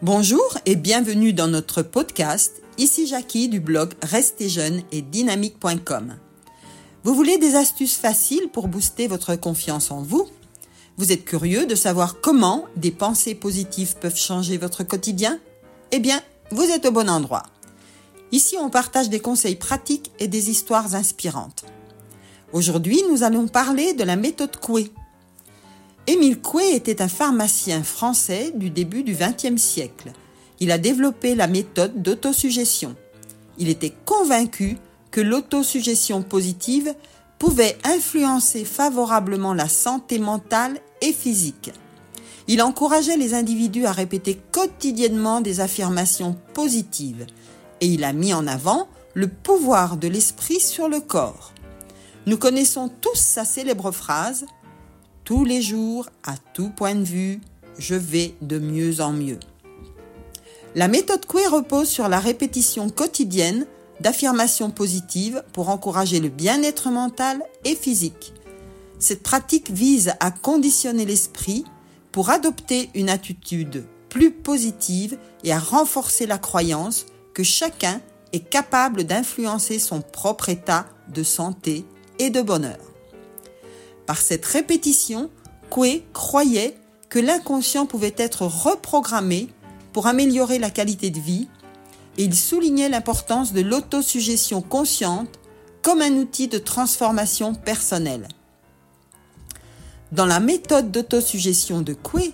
Bonjour et bienvenue dans notre podcast. Ici Jackie du blog Restez jeune et dynamique.com. Vous voulez des astuces faciles pour booster votre confiance en vous? Vous êtes curieux de savoir comment des pensées positives peuvent changer votre quotidien? Eh bien, vous êtes au bon endroit. Ici, on partage des conseils pratiques et des histoires inspirantes. Aujourd'hui, nous allons parler de la méthode Coué. Émile Coué était un pharmacien français du début du XXe siècle. Il a développé la méthode d'autosuggestion. Il était convaincu que l'autosuggestion positive pouvait influencer favorablement la santé mentale et physique. Il encourageait les individus à répéter quotidiennement des affirmations positives et il a mis en avant le pouvoir de l'esprit sur le corps. Nous connaissons tous sa célèbre phrase Tous les jours, à tout point de vue, je vais de mieux en mieux. La méthode Coué repose sur la répétition quotidienne d'affirmations positives pour encourager le bien-être mental et physique. Cette pratique vise à conditionner l'esprit pour adopter une attitude plus positive et à renforcer la croyance que chacun est capable d'influencer son propre état de santé et de bonheur. Par cette répétition, Coué croyait que l'inconscient pouvait être reprogrammé pour améliorer la qualité de vie et il soulignait l'importance de l'autosuggestion consciente comme un outil de transformation personnelle. Dans la méthode d'autosuggestion de Coué,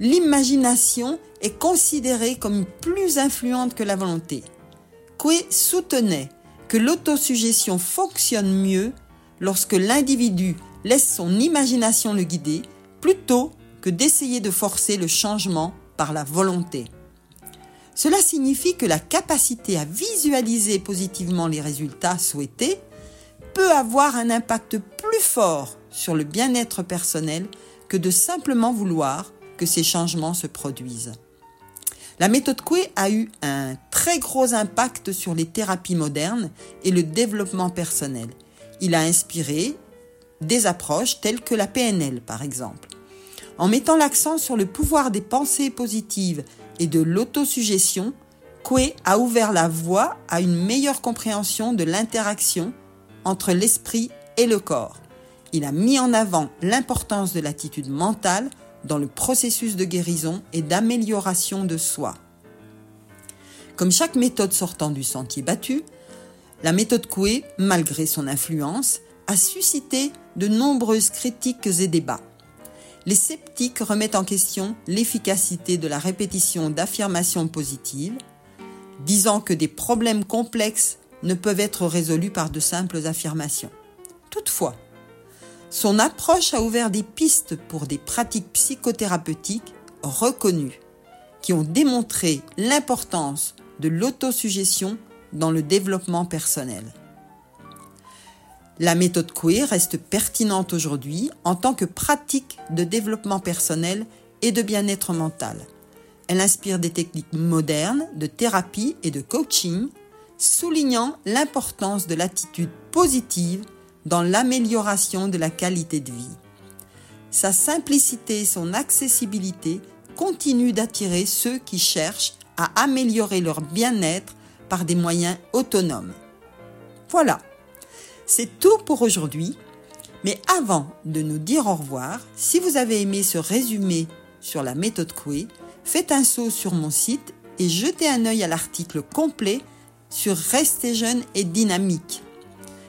l'imagination est considérée comme plus influente que la volonté. Coué soutenait que l'autosuggestion fonctionne mieux lorsque l'individu laisse son imagination le guider plutôt que d'essayer de forcer le changement par la volonté. Cela signifie que la capacité à visualiser positivement les résultats souhaités peut avoir un impact plus fort sur le bien-être personnel que de simplement vouloir que ces changements se produisent. La méthode Coué a eu un très gros impact sur les thérapies modernes et le développement personnel. Il a inspiré des approches telles que la PNL par exemple. En mettant l'accent sur le pouvoir des pensées positives et de l'autosuggestion, Coué a ouvert la voie à une meilleure compréhension de l'interaction entre l'esprit et le corps. Il a mis en avant l'importance de l'attitude mentale dans le processus de guérison et d'amélioration de soi. Comme chaque méthode sortant du sentier battu, la méthode Coué, malgré son influence, a suscité de nombreuses critiques et débats. Les sceptiques remettent en question l'efficacité de la répétition d'affirmations positives, disant que des problèmes complexes ne peuvent être résolus par de simples affirmations. Toutefois, son approche a ouvert des pistes pour des pratiques psychothérapeutiques reconnues, qui ont démontré l'importance de l'autosuggestion dans le développement personnel. La méthode Coué reste pertinente aujourd'hui en tant que pratique de développement personnel et de bien-être mental. Elle inspire des techniques modernes de thérapie et de coaching, soulignant l'importance de l'attitude positive dans l'amélioration de la qualité de vie. Sa simplicité et son accessibilité continuent d'attirer ceux qui cherchent à améliorer leur bien-être par des moyens autonomes. Voilà, c'est tout pour aujourd'hui. Mais avant de nous dire au revoir, si vous avez aimé ce résumé sur la méthode Coué, faites un saut sur mon site et jetez un œil à l'article complet sur Rester jeune et dynamique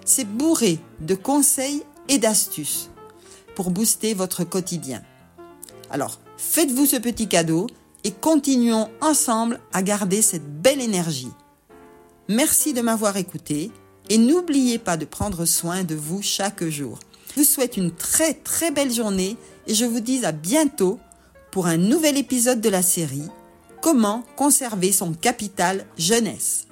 c'est bourré de conseils et d'astuces pour booster votre quotidien. Alors, faites-vous ce petit cadeau et continuons ensemble à garder cette belle énergie. Merci de m'avoir écouté et n'oubliez pas de prendre soin de vous chaque jour. Je vous souhaite une très très belle journée et je vous dis à bientôt pour un nouvel épisode de la série Comment conserver son capital jeunesse.